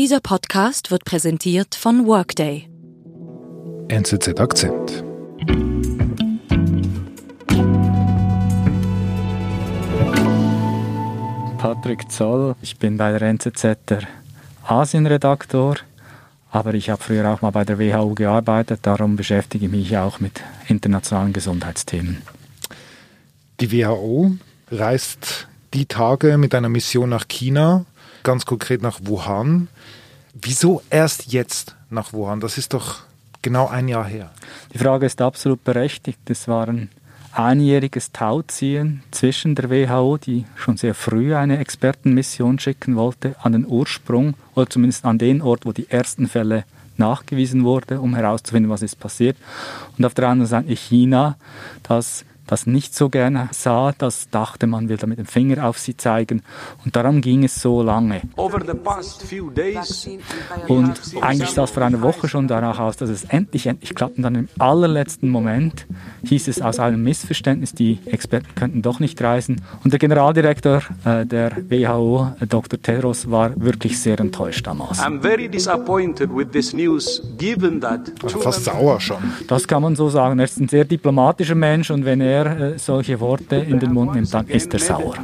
Dieser Podcast wird präsentiert von Workday. NZZ Akzent. Patrick Zoll, ich bin bei der NZZ der Asienredaktor, aber ich habe früher auch mal bei der WHO gearbeitet, darum beschäftige ich mich auch mit internationalen Gesundheitsthemen. Die WHO reist die Tage mit einer Mission nach China, ganz konkret nach Wuhan. Wieso erst jetzt nach Wuhan? Das ist doch genau ein Jahr her. Die Frage ist absolut berechtigt. Es war ein einjähriges Tauziehen zwischen der WHO, die schon sehr früh eine Expertenmission schicken wollte, an den Ursprung oder zumindest an den Ort, wo die ersten Fälle nachgewiesen wurden, um herauszufinden, was ist passiert. Und auf der anderen Seite China, das das nicht so gerne sah, das dachte, man will da mit dem Finger auf sie zeigen. Und darum ging es so lange. Und eigentlich sah es vor einer Woche schon danach aus, dass es endlich, endlich klappt. Und dann im allerletzten Moment hieß es aus einem Missverständnis, die Experten könnten doch nicht reisen. Und der Generaldirektor äh, der WHO, Dr. Tedros, war wirklich sehr enttäuscht damals. I'm very disappointed with this news, given that... Fast sauer schon. Das kann man so sagen. Er ist ein sehr diplomatischer Mensch und wenn er er äh, solche Worte in den Mund nimmt, dann ist er sauer.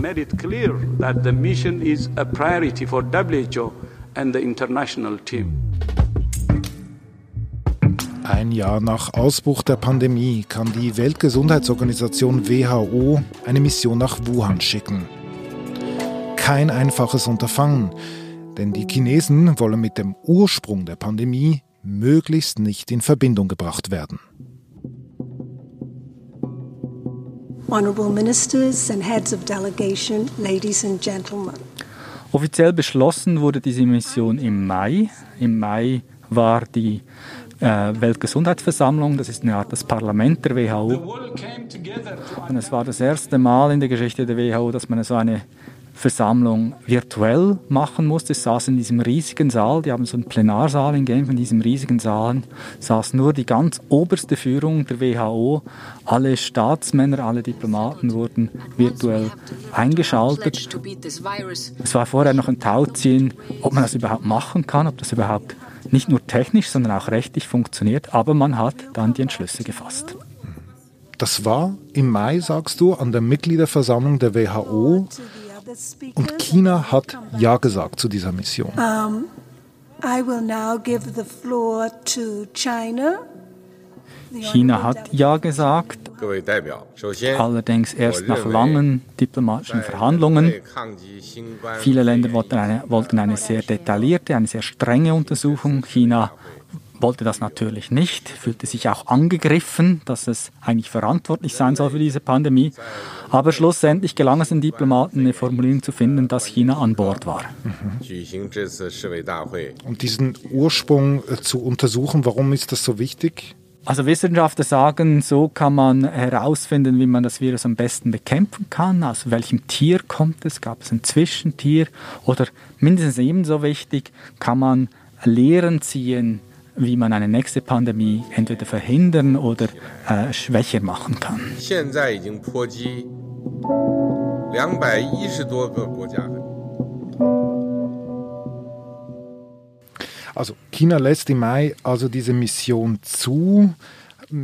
Ein Jahr nach Ausbruch der Pandemie kann die Weltgesundheitsorganisation WHO eine Mission nach Wuhan schicken. Kein einfaches Unterfangen, denn die Chinesen wollen mit dem Ursprung der Pandemie möglichst nicht in Verbindung gebracht werden. Honorable Ministers and Heads of Delegation, Ladies and Gentlemen. Offiziell beschlossen wurde diese Mission im Mai. Im Mai war die äh, Weltgesundheitsversammlung, das ist eine Art das Parlament der WHO. Und es war das erste Mal in der Geschichte der WHO, dass man so eine Versammlung virtuell machen musste. Ich saß in diesem riesigen Saal, die haben so einen Plenarsaal in Genf, in diesem riesigen Saal saß nur die ganz oberste Führung der WHO. Alle Staatsmänner, alle Diplomaten wurden virtuell eingeschaltet. Es war vorher noch ein Tauziehen, ob man das überhaupt machen kann, ob das überhaupt nicht nur technisch, sondern auch rechtlich funktioniert. Aber man hat dann die Entschlüsse gefasst. Das war im Mai, sagst du, an der Mitgliederversammlung der WHO. Und China hat Ja gesagt zu dieser Mission. China hat Ja gesagt, allerdings erst nach langen diplomatischen Verhandlungen. Viele Länder wollten eine, wollten eine sehr detaillierte, eine sehr strenge Untersuchung. China wollte das natürlich nicht, fühlte sich auch angegriffen, dass es eigentlich verantwortlich sein soll für diese Pandemie. Aber schlussendlich gelang es den Diplomaten, eine Formulierung zu finden, dass China an Bord war. Mhm. Und diesen Ursprung äh, zu untersuchen, warum ist das so wichtig? Also Wissenschaftler sagen, so kann man herausfinden, wie man das Virus am besten bekämpfen kann. Aus welchem Tier kommt es? Gab es ein Zwischentier? Oder mindestens ebenso wichtig, kann man Lehren ziehen wie man eine nächste Pandemie entweder verhindern oder äh, schwächer machen kann. Also China lässt im Mai also diese Mission zu,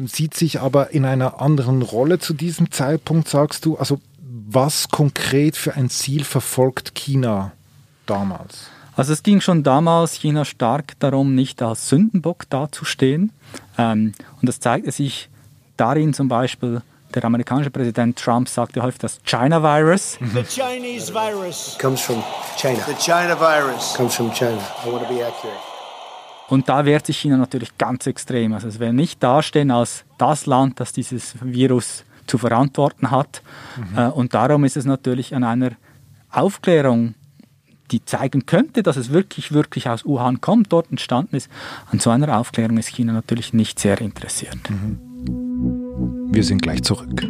sieht sich aber in einer anderen Rolle zu diesem Zeitpunkt, sagst du. Also was konkret für ein Ziel verfolgt China damals? Also es ging schon damals China stark darum, nicht als Sündenbock dazustehen. Ähm, und das zeigte sich darin zum Beispiel, der amerikanische Präsident Trump sagte häufig das China Virus. The Chinese virus comes from China. The China virus comes from China. I want to be accurate. Und da wehrt sich China natürlich ganz extrem. Also es will nicht dastehen als das Land, das dieses Virus zu verantworten hat. Mhm. Äh, und darum ist es natürlich an einer Aufklärung die zeigen könnte, dass es wirklich, wirklich aus Wuhan kommt, dort entstanden ist. An so einer Aufklärung ist China natürlich nicht sehr interessiert. Mhm. Wir sind gleich zurück.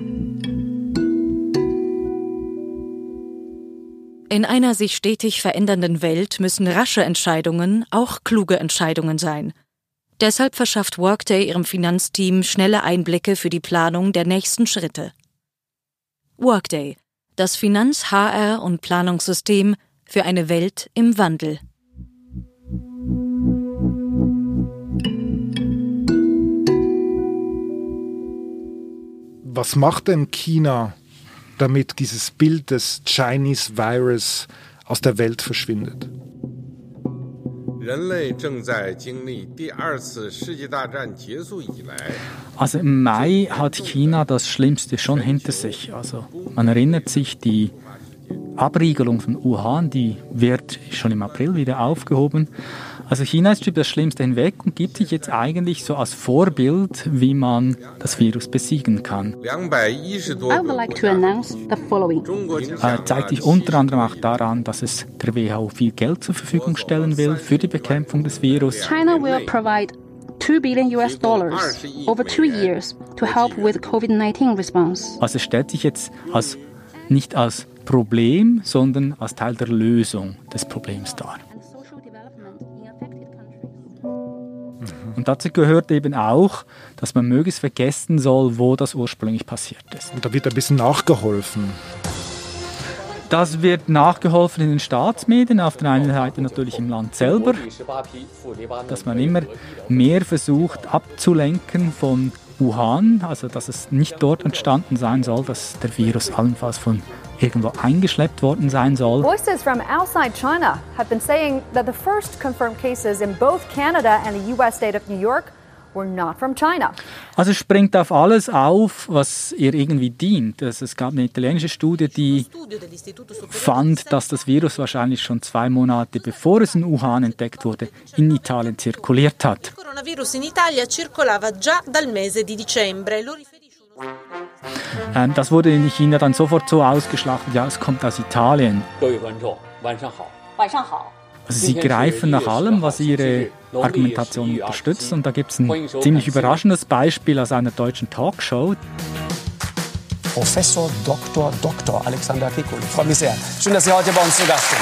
In einer sich stetig verändernden Welt müssen rasche Entscheidungen auch kluge Entscheidungen sein. Deshalb verschafft Workday ihrem Finanzteam schnelle Einblicke für die Planung der nächsten Schritte. Workday, das Finanz-, HR- und Planungssystem für eine Welt im Wandel. Was macht denn China, damit dieses Bild des Chinese Virus aus der Welt verschwindet? Also im Mai hat China das Schlimmste schon hinter sich. Also man erinnert sich, die Abriegelung von Wuhan, die wird schon im April wieder aufgehoben. Also China ist über das Schlimmste hinweg und gibt sich jetzt eigentlich so als Vorbild, wie man das Virus besiegen kann. Like äh, zeigt sich unter anderem auch daran, dass es der WHO viel Geld zur Verfügung stellen will für die Bekämpfung des Virus. China will provide 2 billion US dollars over two years to help with COVID-19 response. Also stellt sich jetzt als nicht als Problem, sondern als Teil der Lösung des Problems dar. Und dazu gehört eben auch, dass man möglichst vergessen soll, wo das ursprünglich passiert ist. Und da wird ein bisschen nachgeholfen. Das wird nachgeholfen in den Staatsmedien, auf der einen Seite natürlich im Land selber, dass man immer mehr versucht abzulenken von Wuhan, also dass es nicht dort entstanden sein soll, dass der Virus allenfalls von irgendwo eingeschleppt worden sein soll. Voices from outside China have been saying that the first confirmed cases in both Canada and the US state of New York were not from China. Also springt auf alles auf, was ihr irgendwie dient. Also es gab eine italienische Studie, die fand, dass das Virus wahrscheinlich schon zwei Monate bevor es in Wuhan entdeckt wurde, in Italien zirkuliert hat. Il coronavirus in Italia circolava già dal mese di dicembre. Ähm, das wurde in China dann sofort so ausgeschlachtet, ja, es kommt aus Italien. Also sie greifen nach allem, was ihre Argumentation unterstützt. Und da gibt es ein ziemlich überraschendes Beispiel aus einer deutschen Talkshow. Professor Dr. Dr. Alexander Kekulé. Ich freue mich sehr. Schön, dass Sie heute bei uns zu Gast sind.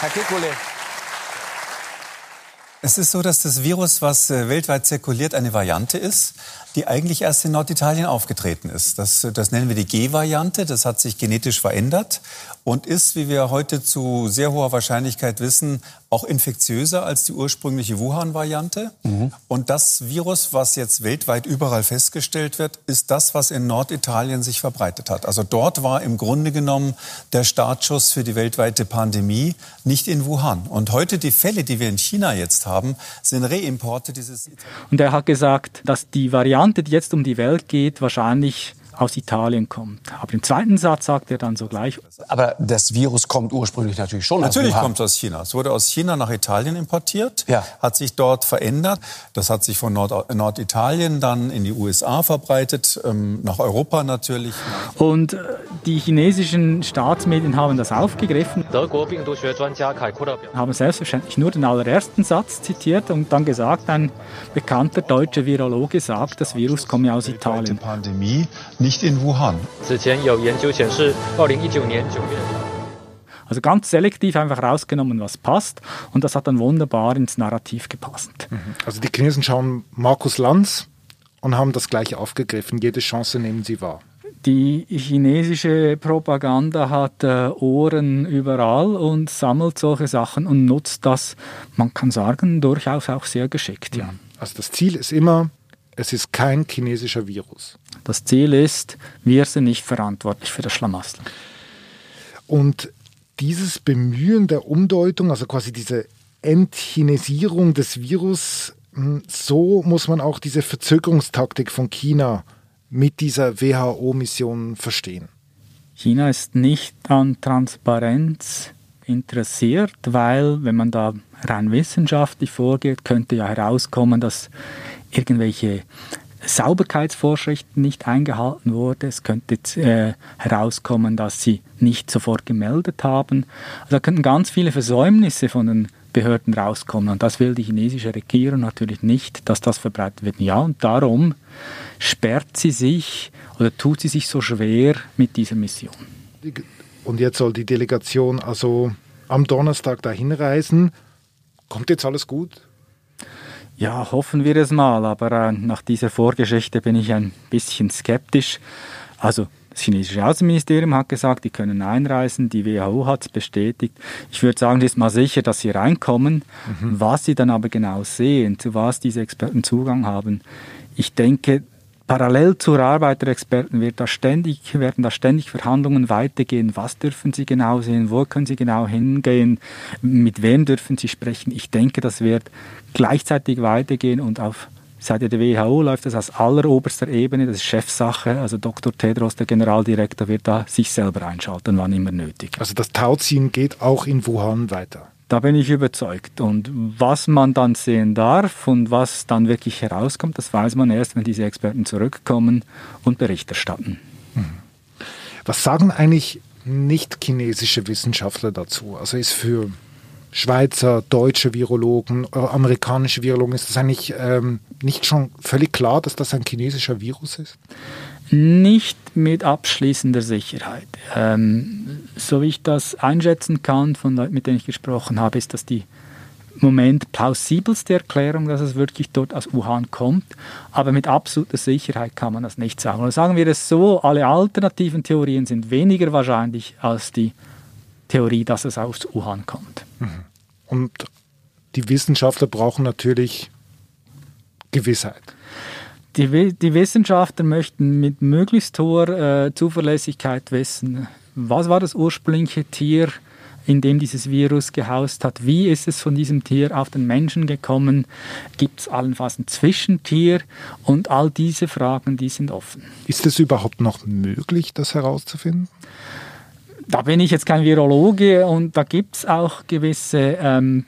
Herr Kekulé, es ist so, dass das Virus, was äh, weltweit zirkuliert, eine Variante ist, die eigentlich erst in Norditalien aufgetreten ist. Das, das nennen wir die G-Variante. Das hat sich genetisch verändert und ist, wie wir heute zu sehr hoher Wahrscheinlichkeit wissen, auch infektiöser als die ursprüngliche Wuhan-Variante. Mhm. Und das Virus, was jetzt weltweit überall festgestellt wird, ist das, was in Norditalien sich verbreitet hat. Also dort war im Grunde genommen der Startschuss für die weltweite Pandemie, nicht in Wuhan. Und heute die Fälle, die wir in China jetzt haben, sind Reimporte dieses. Und er hat gesagt, dass die Variante, die jetzt um die Welt geht, wahrscheinlich aus Italien kommt. Aber im zweiten Satz sagt er dann so gleich. Aber das Virus kommt ursprünglich natürlich schon natürlich aus Natürlich kommt es aus China. Es wurde aus China nach Italien importiert, ja. hat sich dort verändert. Das hat sich von Nord Norditalien dann in die USA verbreitet, ähm, nach Europa natürlich. Und äh, die chinesischen Staatsmedien haben das aufgegriffen, haben selbstverständlich nur den allerersten Satz zitiert und dann gesagt, ein bekannter deutscher Virologe sagt, das Virus komme aus Italien. Pandemie nicht in Wuhan. Also ganz selektiv einfach rausgenommen, was passt. Und das hat dann wunderbar ins Narrativ gepasst. Mhm. Also die Chinesen schauen Markus Lanz und haben das gleich aufgegriffen. Jede Chance nehmen sie wahr. Die chinesische Propaganda hat äh, Ohren überall und sammelt solche Sachen und nutzt das, man kann sagen, durchaus auch sehr geschickt. Ja. Also das Ziel ist immer, es ist kein chinesischer Virus. Das Ziel ist, wir sind nicht verantwortlich für das Schlamassel. Und dieses Bemühen der Umdeutung, also quasi diese Entchinesierung des Virus, hm, so muss man auch diese Verzögerungstaktik von China mit dieser WHO-Mission verstehen. China ist nicht an Transparenz interessiert, weil wenn man da rein wissenschaftlich vorgeht, könnte ja herauskommen, dass irgendwelche Sauberkeitsvorschriften nicht eingehalten wurden. Es könnte äh, herauskommen, dass sie nicht sofort gemeldet haben. Also da könnten ganz viele Versäumnisse von den Behörden rauskommen. Und das will die chinesische Regierung natürlich nicht, dass das verbreitet wird. Ja, und darum sperrt sie sich oder tut sie sich so schwer mit dieser Mission. Und jetzt soll die Delegation also am Donnerstag dahin reisen. Kommt jetzt alles gut? Ja, hoffen wir es mal, aber äh, nach dieser Vorgeschichte bin ich ein bisschen skeptisch. Also das chinesische Außenministerium hat gesagt, die können einreisen, die WHO hat es bestätigt. Ich würde sagen, es ist mal sicher, dass sie reinkommen. Mhm. Was sie dann aber genau sehen, zu was diese Experten Zugang haben, ich denke, parallel zur Arbeit der Experten wird da ständig, werden da ständig Verhandlungen weitergehen. Was dürfen sie genau sehen? Wo können sie genau hingehen? Mit wem dürfen sie sprechen? Ich denke, das wird gleichzeitig weitergehen und auf Seite der WHO läuft das aus alleroberster Ebene, das ist Chefsache. Also Dr. Tedros, der Generaldirektor, wird da sich selber einschalten, wann immer nötig. Also das Tauziehen geht auch in Wuhan weiter. Da bin ich überzeugt. Und was man dann sehen darf und was dann wirklich herauskommt, das weiß man erst, wenn diese Experten zurückkommen und Bericht erstatten. Mhm. Was sagen eigentlich nicht chinesische Wissenschaftler dazu? Also ist für Schweizer, deutsche Virologen, äh, amerikanische Virologen, ist das eigentlich ähm, nicht schon völlig klar, dass das ein chinesischer Virus ist? Nicht mit abschließender Sicherheit. Ähm, so wie ich das einschätzen kann von Leuten, mit denen ich gesprochen habe, ist das die Moment plausibelste Erklärung, dass es wirklich dort aus Wuhan kommt. Aber mit absoluter Sicherheit kann man das nicht sagen. Und sagen wir es so, alle alternativen Theorien sind weniger wahrscheinlich als die Theorie, dass es aus Wuhan kommt. Mhm. Und die Wissenschaftler brauchen natürlich Gewissheit. Die, die Wissenschaftler möchten mit möglichst hoher äh, Zuverlässigkeit wissen, was war das ursprüngliche Tier, in dem dieses Virus gehaust hat? Wie ist es von diesem Tier auf den Menschen gekommen? Gibt es allenfalls ein Zwischentier? Und all diese Fragen, die sind offen. Ist es überhaupt noch möglich, das herauszufinden? Da bin ich jetzt kein Virologe und da gibt es auch gewisse ähm,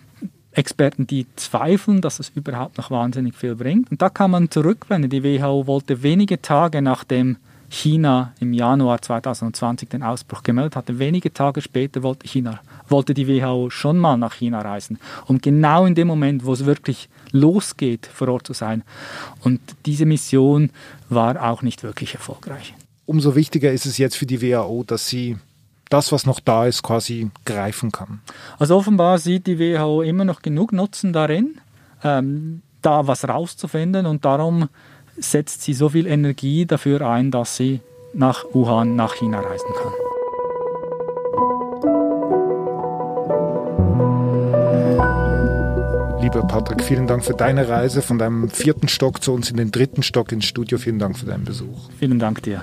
Experten, die zweifeln, dass es überhaupt noch wahnsinnig viel bringt. Und da kann man zurückblenden. Die WHO wollte wenige Tage nachdem China im Januar 2020 den Ausbruch gemeldet hatte, wenige Tage später wollte, China, wollte die WHO schon mal nach China reisen, um genau in dem Moment, wo es wirklich losgeht, vor Ort zu sein. Und diese Mission war auch nicht wirklich erfolgreich. Umso wichtiger ist es jetzt für die WHO, dass sie das, was noch da ist, quasi greifen kann. Also offenbar sieht die WHO immer noch genug Nutzen darin, ähm, da was rauszufinden und darum setzt sie so viel Energie dafür ein, dass sie nach Wuhan, nach China reisen kann. Lieber Patrick, vielen Dank für deine Reise von deinem vierten Stock zu uns in den dritten Stock ins Studio. Vielen Dank für deinen Besuch. Vielen Dank dir.